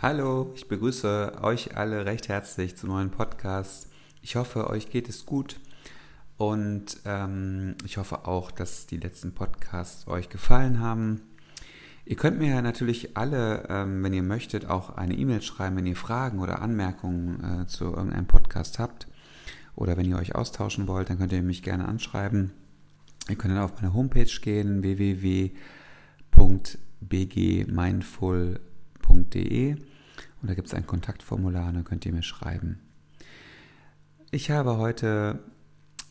Hallo, ich begrüße euch alle recht herzlich zum neuen Podcast. Ich hoffe, euch geht es gut und ähm, ich hoffe auch, dass die letzten Podcasts euch gefallen haben. Ihr könnt mir natürlich alle, ähm, wenn ihr möchtet, auch eine E-Mail schreiben, wenn ihr Fragen oder Anmerkungen äh, zu irgendeinem Podcast habt oder wenn ihr euch austauschen wollt, dann könnt ihr mich gerne anschreiben. Ihr könnt dann auf meine Homepage gehen, www.bgmindful.com www.ecom.de und da gibt es ein Kontaktformular und dann könnt ihr mir schreiben. Ich habe heute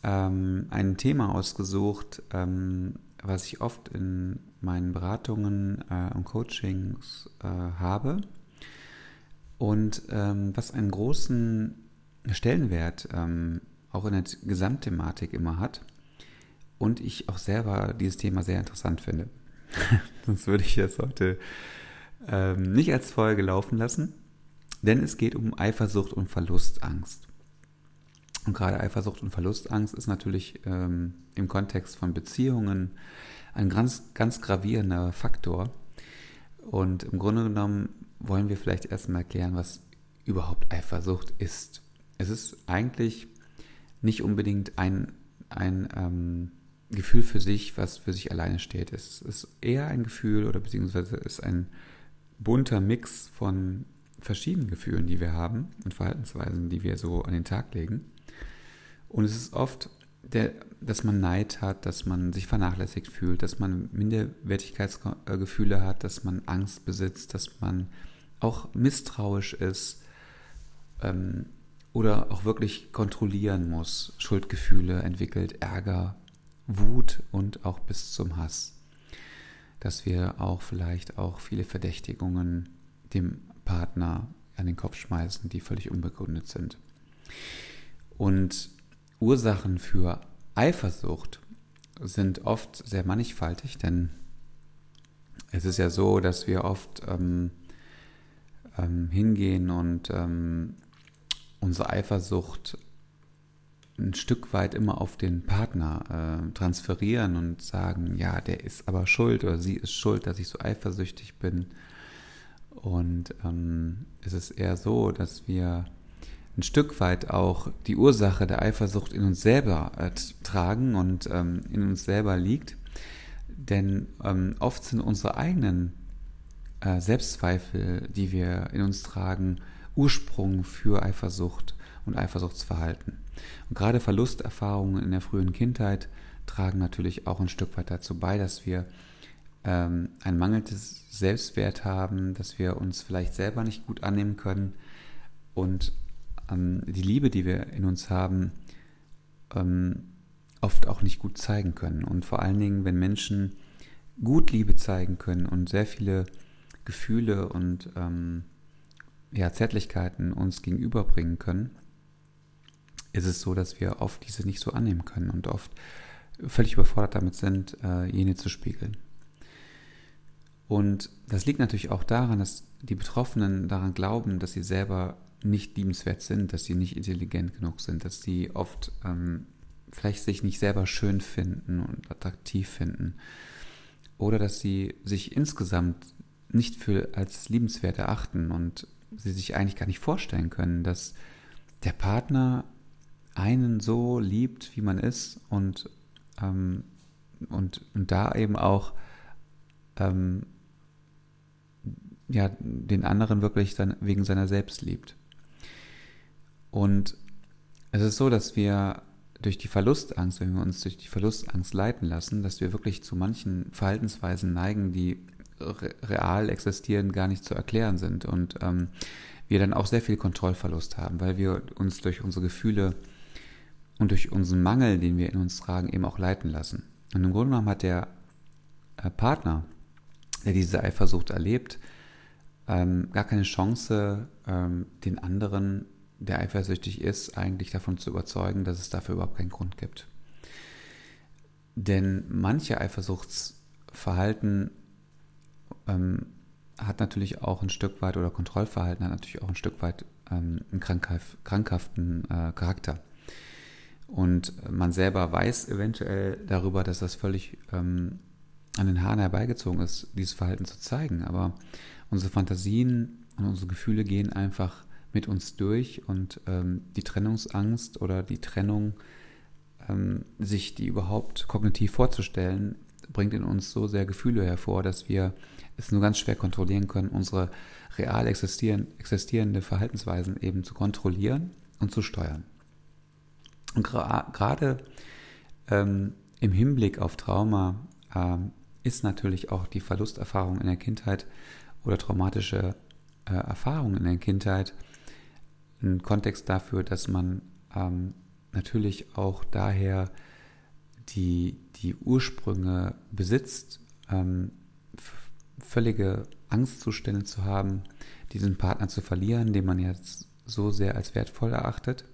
ähm, ein Thema ausgesucht, ähm, was ich oft in meinen Beratungen äh, und Coachings äh, habe und ähm, was einen großen Stellenwert ähm, auch in der Gesamtthematik immer hat und ich auch selber dieses Thema sehr interessant finde. Sonst würde ich das heute ähm, nicht als Folge laufen lassen, denn es geht um Eifersucht und Verlustangst. Und gerade Eifersucht und Verlustangst ist natürlich ähm, im Kontext von Beziehungen ein ganz, ganz gravierender Faktor. Und im Grunde genommen wollen wir vielleicht erstmal erklären, was überhaupt Eifersucht ist. Es ist eigentlich nicht unbedingt ein, ein ähm, Gefühl für sich, was für sich alleine steht. Es ist eher ein Gefühl oder beziehungsweise ist ein bunter Mix von verschiedenen Gefühlen, die wir haben und Verhaltensweisen, die wir so an den Tag legen. Und es ist oft, der, dass man Neid hat, dass man sich vernachlässigt fühlt, dass man Minderwertigkeitsgefühle hat, dass man Angst besitzt, dass man auch misstrauisch ist ähm, oder auch wirklich kontrollieren muss, Schuldgefühle entwickelt, Ärger, Wut und auch bis zum Hass dass wir auch vielleicht auch viele Verdächtigungen dem Partner an den Kopf schmeißen, die völlig unbegründet sind. Und Ursachen für Eifersucht sind oft sehr mannigfaltig, denn es ist ja so, dass wir oft ähm, ähm, hingehen und ähm, unsere Eifersucht ein Stück weit immer auf den Partner äh, transferieren und sagen, ja, der ist aber schuld oder sie ist schuld, dass ich so eifersüchtig bin. Und ähm, es ist eher so, dass wir ein Stück weit auch die Ursache der Eifersucht in uns selber äh, tragen und ähm, in uns selber liegt. Denn ähm, oft sind unsere eigenen äh, Selbstzweifel, die wir in uns tragen, Ursprung für Eifersucht und Eifersuchtsverhalten. Und gerade Verlusterfahrungen in der frühen Kindheit tragen natürlich auch ein Stück weit dazu bei, dass wir ähm, ein mangelndes Selbstwert haben, dass wir uns vielleicht selber nicht gut annehmen können und ähm, die Liebe, die wir in uns haben, ähm, oft auch nicht gut zeigen können. Und vor allen Dingen, wenn Menschen gut Liebe zeigen können und sehr viele Gefühle und ähm, ja, Zärtlichkeiten uns gegenüberbringen können, ist es so, dass wir oft diese nicht so annehmen können und oft völlig überfordert damit sind, äh, jene zu spiegeln. Und das liegt natürlich auch daran, dass die Betroffenen daran glauben, dass sie selber nicht liebenswert sind, dass sie nicht intelligent genug sind, dass sie oft ähm, vielleicht sich nicht selber schön finden und attraktiv finden. Oder dass sie sich insgesamt nicht für als liebenswert erachten und sie sich eigentlich gar nicht vorstellen können, dass der Partner einen so liebt, wie man ist und, ähm, und, und da eben auch ähm, ja, den anderen wirklich dann wegen seiner selbst liebt. Und es ist so, dass wir durch die Verlustangst, wenn wir uns durch die Verlustangst leiten lassen, dass wir wirklich zu manchen Verhaltensweisen neigen, die real existieren, gar nicht zu erklären sind. Und ähm, wir dann auch sehr viel Kontrollverlust haben, weil wir uns durch unsere Gefühle und durch unseren Mangel, den wir in uns tragen, eben auch leiten lassen. Und im Grunde genommen hat der äh, Partner, der diese Eifersucht erlebt, ähm, gar keine Chance, ähm, den anderen, der eifersüchtig ist, eigentlich davon zu überzeugen, dass es dafür überhaupt keinen Grund gibt. Denn manche Eifersuchtsverhalten ähm, hat natürlich auch ein Stück weit, oder Kontrollverhalten hat natürlich auch ein Stück weit ähm, einen krankhaften äh, Charakter. Und man selber weiß eventuell darüber, dass das völlig ähm, an den Haaren herbeigezogen ist, dieses Verhalten zu zeigen. Aber unsere Fantasien und unsere Gefühle gehen einfach mit uns durch und ähm, die Trennungsangst oder die Trennung, ähm, sich die überhaupt kognitiv vorzustellen, bringt in uns so sehr Gefühle hervor, dass wir es nur ganz schwer kontrollieren können, unsere real existieren, existierende Verhaltensweisen eben zu kontrollieren und zu steuern. Und gerade ähm, im Hinblick auf Trauma ähm, ist natürlich auch die Verlusterfahrung in der Kindheit oder traumatische äh, Erfahrungen in der Kindheit ein Kontext dafür, dass man ähm, natürlich auch daher die, die Ursprünge besitzt, ähm, völlige Angstzustände zu haben, diesen Partner zu verlieren, den man jetzt so sehr als wertvoll erachtet.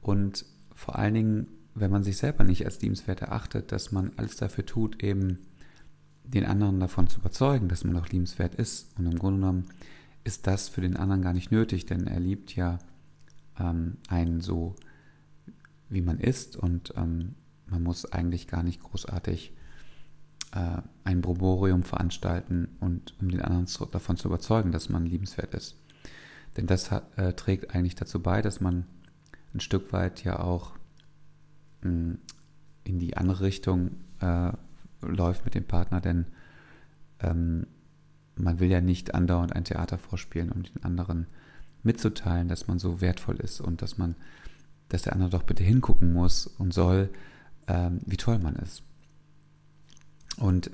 Und vor allen Dingen, wenn man sich selber nicht als liebenswert erachtet, dass man alles dafür tut, eben den anderen davon zu überzeugen, dass man auch liebenswert ist. Und im Grunde genommen ist das für den anderen gar nicht nötig, denn er liebt ja ähm, einen so, wie man ist und ähm, man muss eigentlich gar nicht großartig äh, ein Broborium veranstalten und um den anderen zu, davon zu überzeugen, dass man liebenswert ist. Denn das hat, äh, trägt eigentlich dazu bei, dass man ein Stück weit ja auch mh, hm, in die andere Richtung äh, läuft mit dem Partner, denn ähm, man will ja nicht andauernd ein Theater vorspielen, um den anderen mitzuteilen, dass man so wertvoll ist und dass man, dass der andere doch bitte hingucken muss und soll, ähm, wie toll man ist. Und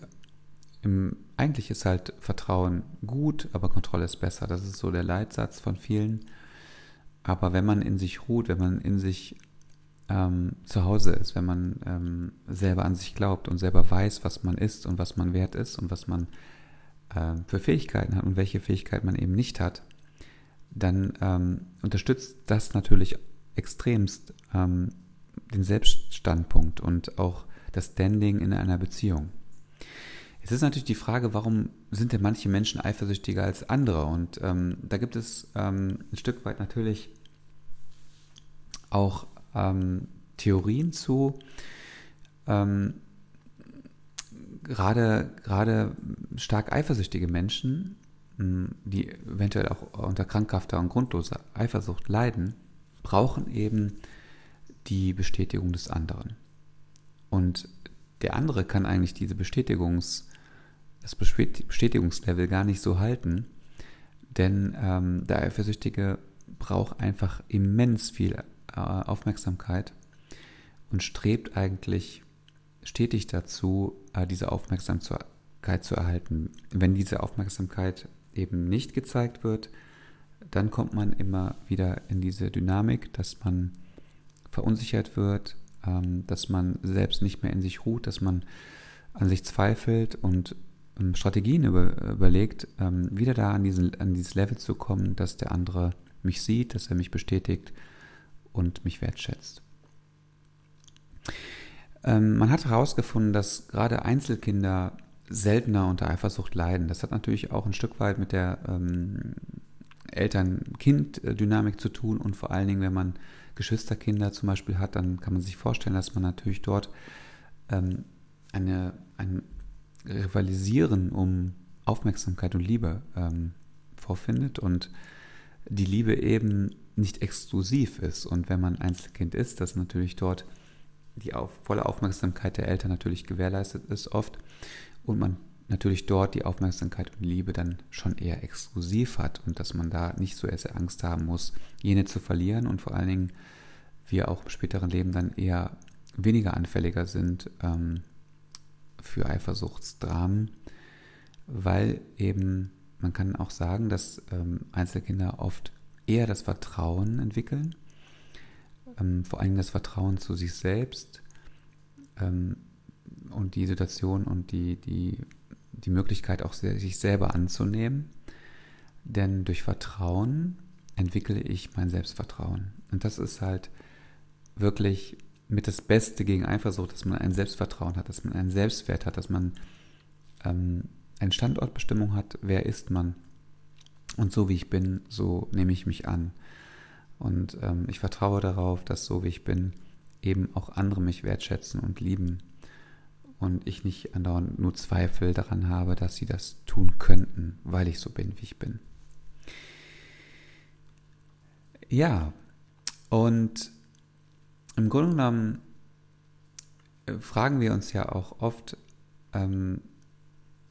im, eigentlich ist halt Vertrauen gut, aber Kontrolle ist besser. Das ist so der Leitsatz von vielen. Aber wenn man in sich ruht, wenn man in sich ähm, zu Hause ist, wenn man ähm, selber an sich glaubt und selber weiß, was man ist und was man wert ist und was man äh, für Fähigkeiten hat und welche Fähigkeiten man eben nicht hat, dann ähm, unterstützt das natürlich extremst ähm, den Selbststandpunkt und auch das Standing in einer Beziehung. Es ist natürlich die Frage, warum sind denn manche Menschen eifersüchtiger als andere? Und ähm, da gibt es ähm, ein Stück weit natürlich auch ähm, Theorien zu. Ähm, gerade, gerade stark eifersüchtige Menschen, die eventuell auch unter krankhafter und grundloser Eifersucht leiden, brauchen eben die Bestätigung des anderen. Und der andere kann eigentlich diese Bestätigungs, das Bestätigungslevel gar nicht so halten, denn ähm, der Eifersüchtige braucht einfach immens viel Aufmerksamkeit und strebt eigentlich stetig dazu, äh, diese Aufmerksamkeit zu erhalten. Wenn diese Aufmerksamkeit eben nicht gezeigt wird, dann kommt man immer wieder in diese Dynamik, dass man verunsichert wird, ähm, dass man selbst nicht mehr in sich ruht, dass man an sich zweifelt und ähm, Strategien über, überlegt, ähm, wieder da an, diesen, an dieses Level zu kommen, dass der andere mich sieht, dass er mich bestätigt und mich wertschätzt. man hat herausgefunden, dass gerade Einzelkinder seltener unter Eifersucht leiden. Das hat natürlich auch ein Stück weit mit der ähm, Eltern-Kind-Dynamik zu tun und vor allen Dingen, wenn man Geschwisterkinder zum Beispiel hat, dann kann man sich vorstellen, dass man natürlich dort ähm, eine, ein Rivalisieren um Aufmerksamkeit und Liebe ähm, vorfindet und die Liebe eben nicht exklusiv ist. Und wenn man Einzelkind ist, dass natürlich dort die auf, volle Aufmerksamkeit der Eltern natürlich gewährleistet ist oft und man natürlich dort die Aufmerksamkeit und Liebe dann schon eher exklusiv hat und dass man da nicht so erst Angst haben muss, jene zu verlieren und vor allen Dingen wir auch im späteren Leben dann eher weniger anfälliger sind ähm, für Eifersuchtsdramen, weil eben man kann auch sagen, dass ähm, Einzelkinder oft eher das Vertrauen entwickeln, ähm, vor allem das Vertrauen zu sich selbst ähm, und die Situation und die, die, die Möglichkeit auch sich selber anzunehmen. Denn durch Vertrauen entwickle ich mein Selbstvertrauen. Und das ist halt wirklich mit das Beste gegen Eifersucht, dass man ein Selbstvertrauen hat, dass man einen Selbstwert hat, dass man ähm, eine Standortbestimmung hat, wer ist man. Und so wie ich bin, so nehme ich mich an. Und ähm, ich vertraue darauf, dass so wie ich bin, eben auch andere mich wertschätzen und lieben. Und ich nicht andauernd nur Zweifel daran habe, dass sie das tun könnten, weil ich so bin, wie ich bin. Ja, und im Grunde genommen äh, fragen wir uns ja auch oft, ähm,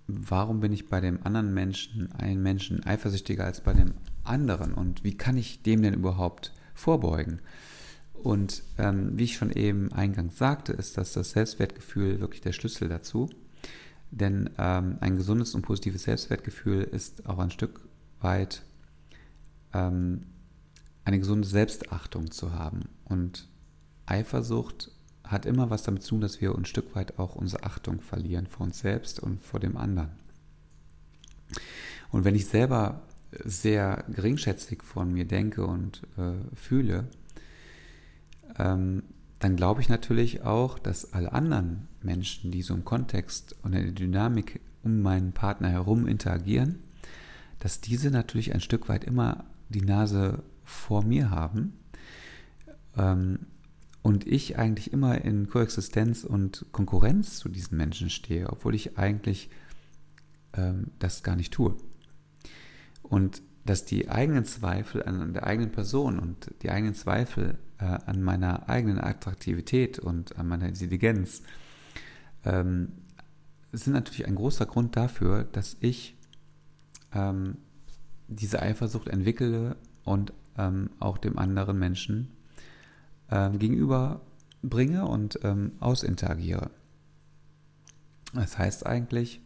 warum bin ich bei dem anderen Menschen, einen Menschen eifersüchtiger als bei dem anderen und wie kann ich dem denn überhaupt vorbeugen? Und ähm, wie ich schon eben eingangs sagte, ist, dass das Selbstwertgefühl wirklich der Schlüssel dazu. Denn ähm, ein gesundes und positives Selbstwertgefühl ist auch ein Stück weit ähm, eine gesunde Selbstachtung zu haben. Und Eifersucht hat immer was damit zu tun, dass wir ein Stück weit auch unsere Achtung verlieren vor uns selbst und vor dem anderen. Und wenn ich selber sehr geringschätzig von mir denke und äh, fühle, ähm, dann glaube ich natürlich auch, dass alle anderen Menschen, die so im Kontext und in der Dynamik um meinen Partner herum interagieren, dass diese natürlich ein Stück weit immer die Nase vor mir haben ähm, und ich eigentlich immer in Koexistenz und Konkurrenz zu diesen Menschen stehe, obwohl ich eigentlich ähm, das gar nicht tue. Und dass die eigenen Zweifel an der eigenen Person und die eigenen Zweifel äh, an meiner eigenen Attraktivität und an meiner Intelligenz ähm, sind natürlich ein großer Grund dafür, dass ich ähm, diese Eifersucht entwickle und ähm, auch dem anderen Menschen ähm, gegenüber bringe und ähm, ausinteragiere. Das heißt eigentlich,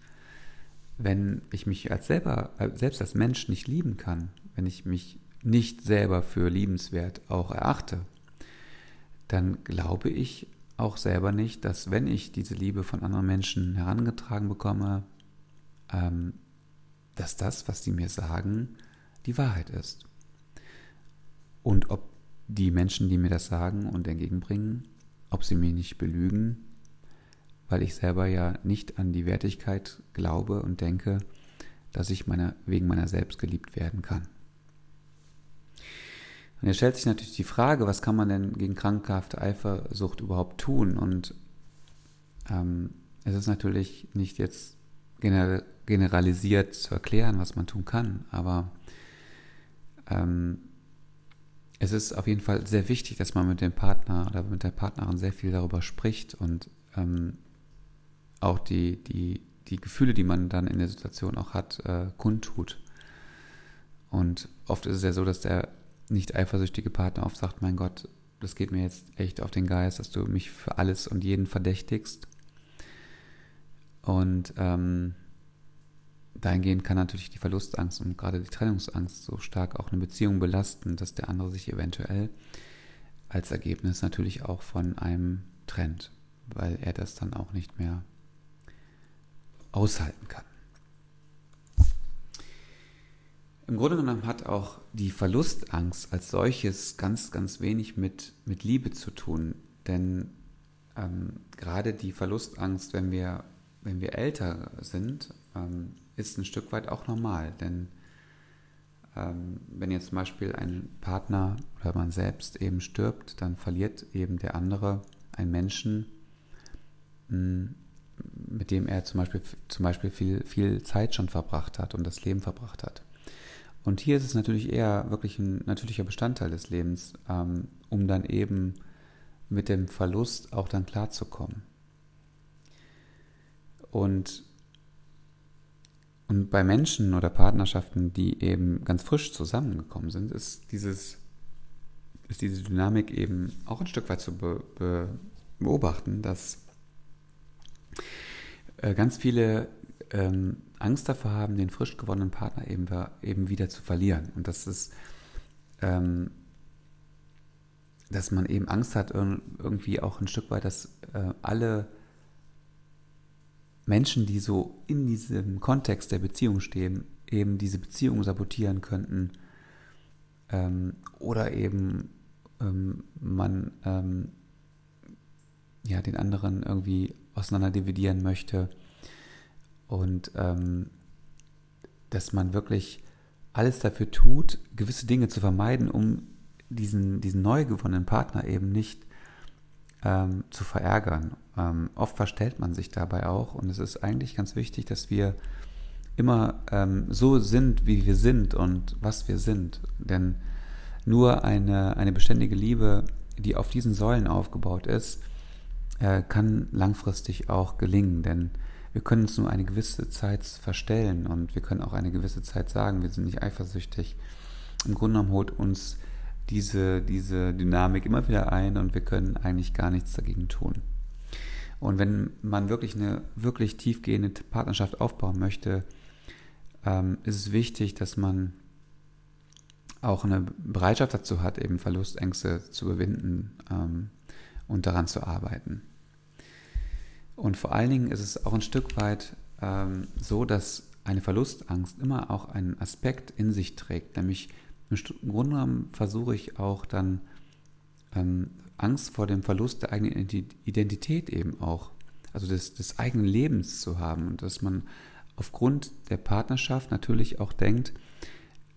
wenn ich mich als selber, äh, selbst als Mensch nicht lieben kann, wenn ich mich nicht selber für liebenswert auch erachte, dann glaube ich auch selber nicht, dass wenn ich diese Liebe von anderen Menschen herangetragen bekomme, ähm, dass das, was sie mir sagen, die Wahrheit ist. Und ob die Menschen, die mir das sagen und entgegenbringen, ob sie mich nicht belügen, weil ich selber ja nicht an die Wertigkeit glaube und denke, dass ich meine, wegen meiner selbst geliebt werden kann. Und jetzt stellt sich natürlich die Frage, was kann man denn gegen krankhafte Eifersucht überhaupt tun? Und ähm, es ist natürlich nicht jetzt generalisiert zu erklären, was man tun kann, aber ähm, es ist auf jeden Fall sehr wichtig, dass man mit dem Partner oder mit der Partnerin sehr viel darüber spricht und ähm, auch die, die, die Gefühle, die man dann in der Situation auch hat, äh, kundtut. Und oft ist es ja so, dass der nicht eifersüchtige Partner oft sagt, mein Gott, das geht mir jetzt echt auf den Geist, dass du mich für alles und jeden verdächtigst. Und ähm, dahingehend kann natürlich die Verlustangst und gerade die Trennungsangst so stark auch eine Beziehung belasten, dass der andere sich eventuell als Ergebnis natürlich auch von einem trennt, weil er das dann auch nicht mehr aushalten kann. Im Grunde genommen hat auch die Verlustangst als solches ganz, ganz wenig mit, mit Liebe zu tun. Denn ähm, gerade die Verlustangst, wenn wir, wenn wir älter sind, ähm, ist ein Stück weit auch normal. Denn ähm, wenn jetzt zum Beispiel ein Partner oder man selbst eben stirbt, dann verliert eben der andere einen Menschen, mh, mit dem er zum Beispiel, zum Beispiel viel, viel Zeit schon verbracht hat und das Leben verbracht hat. Und hier ist es natürlich eher wirklich ein natürlicher Bestandteil des Lebens, ähm, um dann eben mit dem Verlust auch dann klarzukommen. Und, und bei Menschen oder Partnerschaften, die eben ganz frisch zusammengekommen sind, ist, dieses, ist diese Dynamik eben auch ein Stück weit zu be, be, beobachten, dass äh, ganz viele ähm, Angst davor haben, den frisch gewonnenen Partner eben, eben wieder zu verlieren. Und das ist, ähm, dass man eben Angst hat, irgendwie auch ein Stück weit, dass äh, alle Menschen, die so in diesem Kontext der Beziehung stehen, eben diese Beziehung sabotieren könnten ähm, oder eben ähm, man ähm, ja den anderen irgendwie auseinander dividieren möchte und ähm, dass man wirklich alles dafür tut, gewisse Dinge zu vermeiden, um diesen, diesen neu gewonnenen Partner eben nicht ähm, zu verärgern. Ähm, oft verstellt man sich dabei auch und es ist eigentlich ganz wichtig, dass wir immer ähm, so sind, wie wir sind und was wir sind. Denn nur eine, eine beständige Liebe, die auf diesen Säulen aufgebaut ist, äh, kann langfristig auch gelingen, denn wir können uns nur eine gewisse Zeit verstellen und wir können auch eine gewisse Zeit sagen, wir sind nicht eifersüchtig. Im Grunde genommen holt uns diese, diese Dynamik immer wieder ein und wir können eigentlich gar nichts dagegen tun. Und wenn man wirklich eine wirklich tiefgehende Partnerschaft aufbauen möchte, ähm, ist es wichtig, dass man auch eine Bereitschaft dazu hat, eben Verlustängste zu überwinden ähm, und daran zu arbeiten. Und vor allen Dingen ist es auch ein Stück weit ähm, so, dass eine Verlustangst immer auch einen Aspekt in sich trägt, nämlich im Grunde genommen versuche ich auch dann ähm, Angst vor dem Verlust der eigenen Identität eben auch, also des, des eigenen Lebens zu haben und dass man aufgrund der Partnerschaft natürlich auch denkt,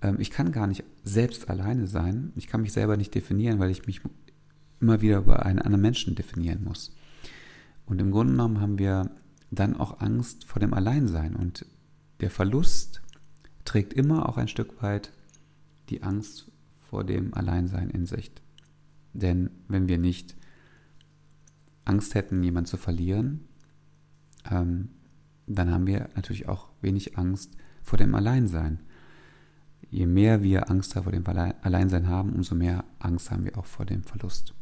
ähm, ich kann gar nicht selbst alleine sein, ich kann mich selber nicht definieren, weil ich mich immer wieder über einen anderen Menschen definieren muss. Und im Grunde genommen haben wir dann auch Angst vor dem Alleinsein und der Verlust trägt immer auch ein Stück weit die Angst vor dem Alleinsein in sich. Denn wenn wir nicht Angst hätten, jemanden zu verlieren, ähm, dann haben wir natürlich auch wenig Angst vor dem Alleinsein. Je mehr wir Angst vor dem Alleinsein haben, umso mehr Angst haben wir auch vor dem Verlust.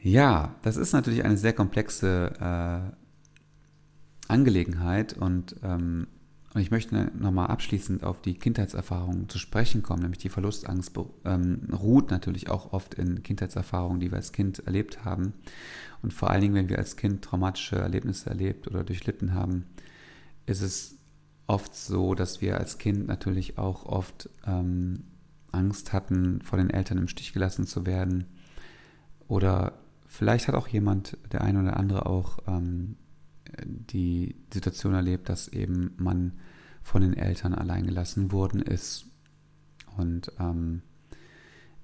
Ja, das ist natürlich eine sehr komplexe äh, Angelegenheit und ähm, und ich möchte nochmal abschließend auf die Kindheitserfahrungen zu sprechen kommen, nämlich die Verlustangst ähm, ruht natürlich auch oft in Kindheitserfahrungen, die wir als Kind erlebt haben. Und vor allen Dingen, wenn wir als Kind traumatische Erlebnisse erlebt oder durchlitten haben, ist es oft so, dass wir als Kind natürlich auch oft ähm, Angst hatten, vor den Eltern im Stich gelassen zu werden. Oder vielleicht hat auch jemand, der eine oder andere auch ähm, die Situation erlebt, dass eben man von den Eltern allein gelassen worden ist. Und ähm,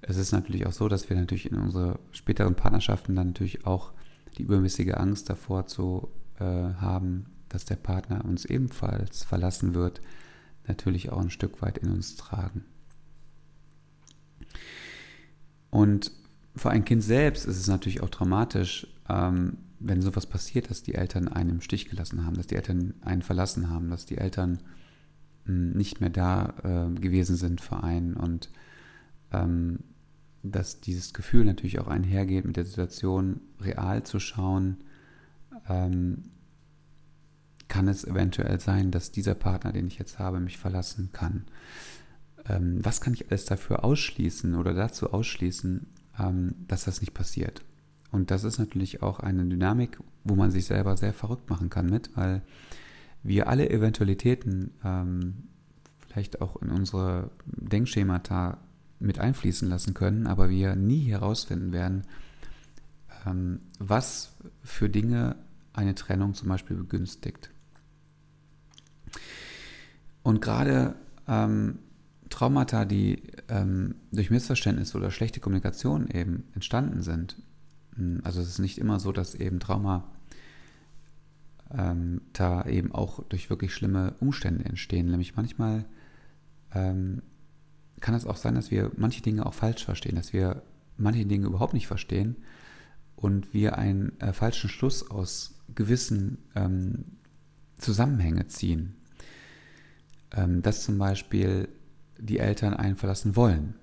es ist natürlich auch so, dass wir natürlich in unsere späteren Partnerschaften dann natürlich auch die übermäßige Angst davor zu äh, haben, dass der Partner uns ebenfalls verlassen wird, natürlich auch ein Stück weit in uns tragen. Und für ein Kind selbst ist es natürlich auch dramatisch, ähm, wenn sowas passiert, dass die Eltern einen im Stich gelassen haben, dass die Eltern einen verlassen haben, dass die Eltern hm, nicht mehr da äh, gewesen sind für einen und ähm, dass dieses Gefühl natürlich auch einhergeht mit der Situation, real zu schauen, ähm, kann es eventuell sein, dass dieser Partner, den ich jetzt habe, mich verlassen kann. Ähm, was kann ich alles dafür ausschließen oder dazu ausschließen, ähm, dass das nicht passiert? Und das ist natürlich auch eine Dynamik, wo man sich selber sehr verrückt machen kann mit, weil wir alle Eventualitäten ähm, vielleicht auch in unsere Denkschemata mit einfließen lassen können, aber wir nie herausfinden werden, ähm, was für Dinge eine Trennung zum Beispiel begünstigt. Und gerade ähm, Traumata, die ähm, durch Missverständnis oder schlechte Kommunikation eben entstanden sind, also es ist nicht immer so, dass eben Trauma ähm, da eben auch durch wirklich schlimme Umstände entstehen. Nämlich manchmal ähm, kann es auch sein, dass wir manche Dinge auch falsch verstehen, dass wir manche Dinge überhaupt nicht verstehen und wir einen äh, falschen Schluss aus gewissen ähm, Zusammenhänge ziehen. Ähm, dass zum Beispiel die Eltern einen verlassen wollen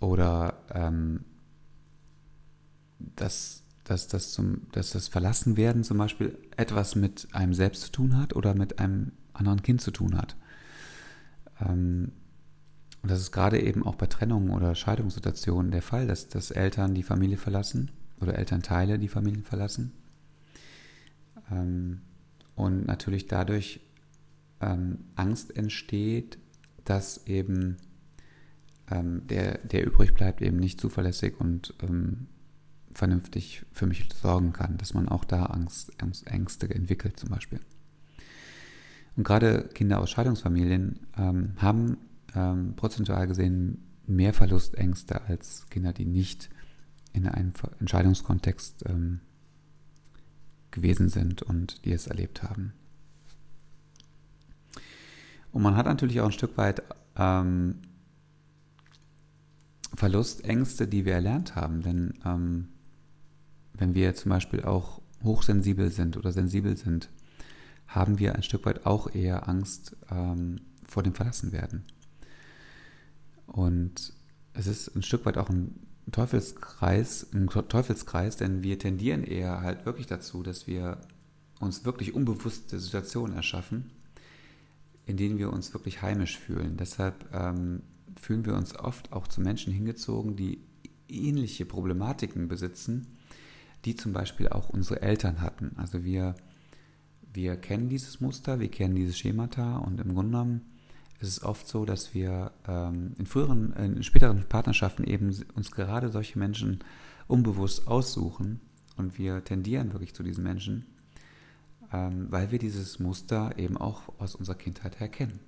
oder ähm, dass, dass, das zum, dass das Verlassenwerden zum Beispiel etwas mit einem selbst zu tun hat oder mit einem anderen Kind zu tun hat. Ähm, und das ist gerade eben auch bei Trennungen oder Scheidungssituationen der Fall, dass, dass Eltern die Familie verlassen oder Elternteile die Familie verlassen. Ähm, und natürlich dadurch ähm, Angst entsteht, dass eben ähm, der, der übrig bleibt, eben nicht zuverlässig und ähm, vernünftig für mich sorgen kann, dass man auch da Angst, Ängste entwickelt zum Beispiel. Und gerade Kinder aus Scheidungsfamilien ähm, haben ähm, prozentual gesehen mehr Verlustängste als Kinder, die nicht in einem Entscheidungskontext ähm, gewesen sind und die es erlebt haben. Und man hat natürlich auch ein Stück weit ähm, Verlustängste, die wir erlernt haben. Denn ähm, wenn wir zum Beispiel auch hochsensibel sind oder sensibel sind, haben wir ein Stück weit auch eher Angst ähm, vor dem Verlassenwerden. Und es ist ein Stück weit auch ein Teufelskreis, ein Teufelskreis, denn wir tendieren eher halt wirklich dazu, dass wir uns wirklich unbewusste Situationen erschaffen, in denen wir uns wirklich heimisch fühlen. Deshalb ähm, fühlen wir uns oft auch zu Menschen hingezogen, die ähnliche Problematiken besitzen, die zum Beispiel auch unsere Eltern hatten. Also wir, wir kennen dieses Muster, wir kennen diese Schemata und im Grunde genommen ist es oft so, dass wir ähm, in früheren, in späteren Partnerschaften eben uns gerade solche Menschen unbewusst aussuchen und wir tendieren wirklich zu diesen Menschen, ähm, weil wir dieses Muster eben auch aus unserer Kindheit her kennen.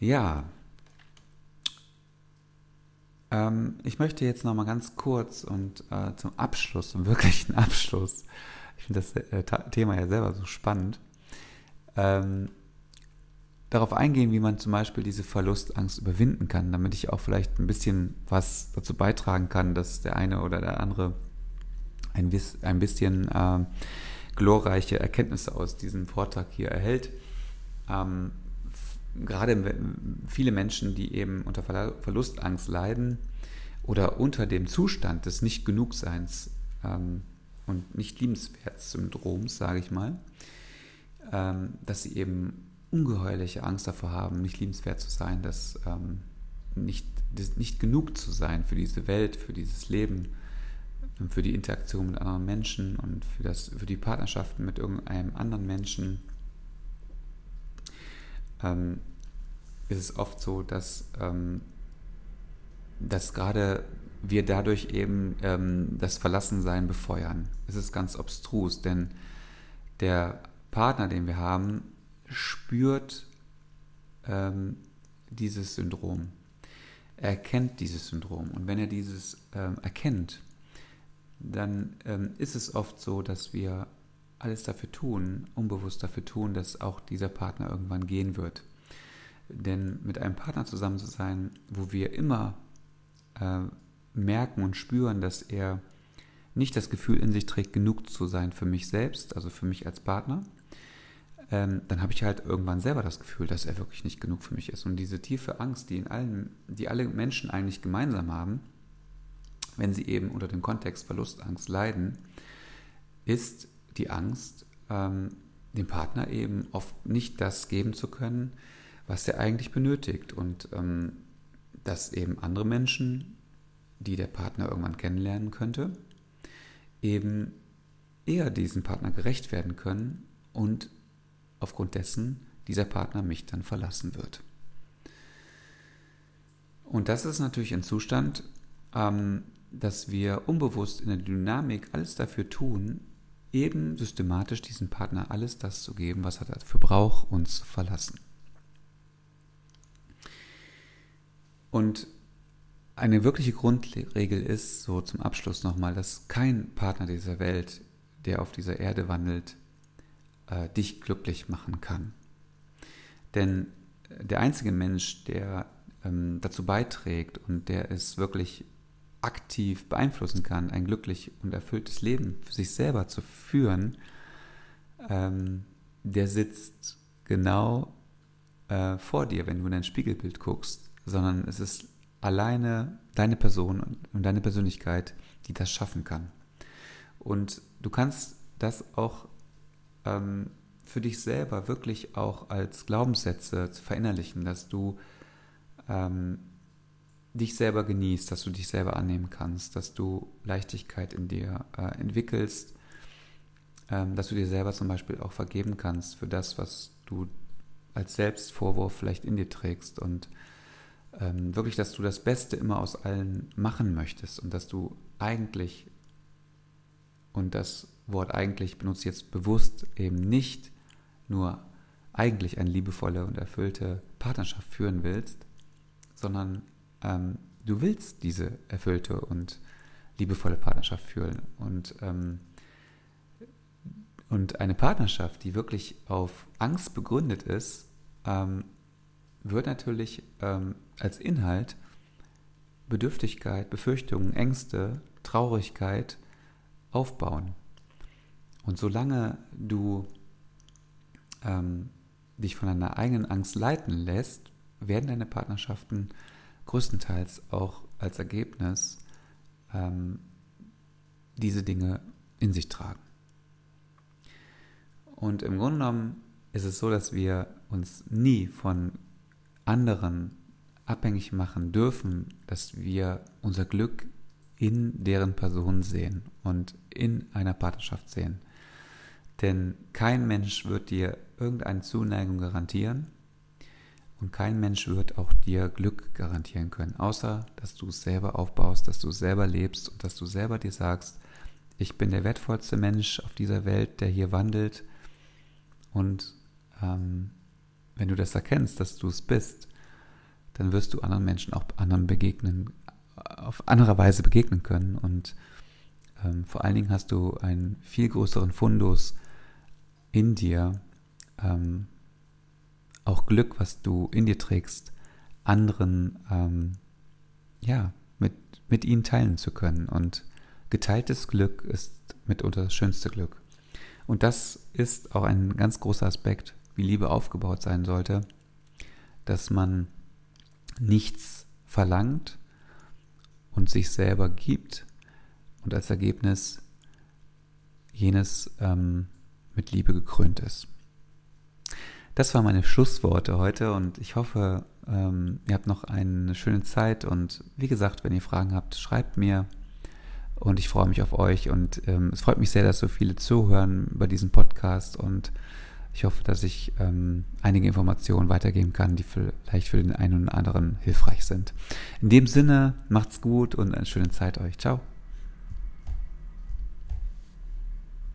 Ja, ähm, ich möchte jetzt noch mal ganz kurz und äh, zum Abschluss, zum wirklichen Abschluss, ich finde das äh, Thema ja selber so spannend, ähm, darauf eingehen, wie man zum Beispiel diese Verlustangst überwinden kann, damit ich auch vielleicht ein bisschen was dazu beitragen kann, dass der eine oder der andere ein, ein bisschen äh, glorreiche Erkenntnisse aus diesem Vortrag hier erhält. Ähm, gerade viele Menschen, die eben unter Verlustangst leiden oder unter dem Zustand des Nicht-Genugseins ähm, und Nicht-Liebenswerts-Syndroms, sage ich mal, ähm, dass sie eben ungeheuerliche Angst davor haben, nicht liebenswert zu sein, dass ähm, nicht, das, nicht genug zu sein für diese Welt, für dieses Leben, für die Interaktion mit anderen Menschen und für, das, für die Partnerschaften mit irgendeinem anderen Menschen ähm, ist es oft so, dass, ähm, dass gerade wir dadurch eben ähm, das Verlassensein befeuern. Es ist ganz obstrus, denn der Partner, den wir haben, spürt ähm, dieses Syndrom. Er erkennt dieses Syndrom. Und wenn er dieses ähm, erkennt, dann ähm, ist es oft so, dass wir alles dafür tun, unbewusst dafür tun, dass auch dieser Partner irgendwann gehen wird. Denn mit einem Partner zusammen zu sein, wo wir immer äh, merken und spüren, dass er nicht das Gefühl in sich trägt, genug zu sein für mich selbst, also für mich als Partner, ähm, dann habe ich halt irgendwann selber das Gefühl, dass er wirklich nicht genug für mich ist. Und diese tiefe Angst, die in allen, die alle Menschen eigentlich gemeinsam haben, wenn sie eben unter dem Kontext Verlustangst leiden, ist die Angst, ähm, dem Partner eben oft nicht das geben zu können, was er eigentlich benötigt. Und ähm, dass eben andere Menschen, die der Partner irgendwann kennenlernen könnte, eben eher diesen Partner gerecht werden können und aufgrund dessen dieser Partner mich dann verlassen wird. Und das ist natürlich ein Zustand, ähm, dass wir unbewusst in der Dynamik alles dafür tun, eben systematisch diesem Partner alles das zu geben, was er dafür braucht, uns zu verlassen. Und eine wirkliche Grundregel ist, so zum Abschluss nochmal, dass kein Partner dieser Welt, der auf dieser Erde wandelt, äh, dich glücklich machen kann. Denn der einzige Mensch, der ähm, dazu beiträgt und der es wirklich aktiv beeinflussen kann, ein glücklich und erfülltes Leben für sich selber zu führen, ähm, der sitzt genau äh, vor dir, wenn du in dein Spiegelbild guckst, sondern es ist alleine deine Person und deine Persönlichkeit, die das schaffen kann. Und du kannst das auch ähm, für dich selber wirklich auch als Glaubenssätze zu verinnerlichen, dass du ähm, dich selber genießt, dass du dich selber annehmen kannst, dass du Leichtigkeit in dir äh, entwickelst, ähm, dass du dir selber zum Beispiel auch vergeben kannst für das, was du als Selbstvorwurf vielleicht in dir trägst und ähm, wirklich, dass du das Beste immer aus allen machen möchtest und dass du eigentlich und das Wort eigentlich benutze ich jetzt bewusst eben nicht nur eigentlich eine liebevolle und erfüllte Partnerschaft führen willst, sondern ähm, du willst diese erfüllte und liebevolle Partnerschaft führen. Und ähm, Und eine Partnerschaft, die wirklich auf Angst begründet ist, ähm, wird natürlich ähm, als Inhalt Bedürftigkeit, Befürchtungen, Ängste, Traurigkeit aufbauen. Und solange du ähm, dich von deiner eigenen Angst leiten lässt, werden deine Partnerschaften größtenteils auch als Ergebnis ähm, diese Dinge in sich tragen. Und im Grunde genommen ist es so, dass wir uns nie von anderen abhängig machen dürfen, dass wir unser Glück in deren Person sehen und in einer Partnerschaft sehen. Denn kein Mensch wird dir irgendeine Zuneigung garantieren und kein Mensch wird auch dir Glück garantieren können, außer dass du es selber aufbaust, dass du es selber lebst und dass du selber dir sagst, ich bin der wertvollste Mensch auf dieser Welt, der hier wandelt und ähm, wenn du das erkennst, dass du es bist, dann wirst du anderen Menschen auch anderen begegnen, auf andere Weise begegnen können. Und ähm, vor allen Dingen hast du einen viel größeren Fundus in dir, ähm, auch Glück, was du in dir trägst, anderen ähm, ja, mit, mit ihnen teilen zu können. Und geteiltes Glück ist mitunter das schönste Glück. Und das ist auch ein ganz großer Aspekt, wie Liebe aufgebaut sein sollte, dass man nichts verlangt und sich selber gibt und als Ergebnis jenes ähm, mit Liebe gekrönt ist. Das waren meine Schlussworte heute und ich hoffe, ähm, ihr habt noch eine schöne Zeit und wie gesagt, wenn ihr Fragen habt, schreibt mir und ich freue mich auf euch und ähm, es freut mich sehr, dass so viele zuhören über diesen Podcast und ich hoffe, dass ich ähm, einige Informationen weitergeben kann, die vielleicht für den einen oder anderen hilfreich sind. In dem Sinne, macht's gut und eine schöne Zeit euch. Ciao.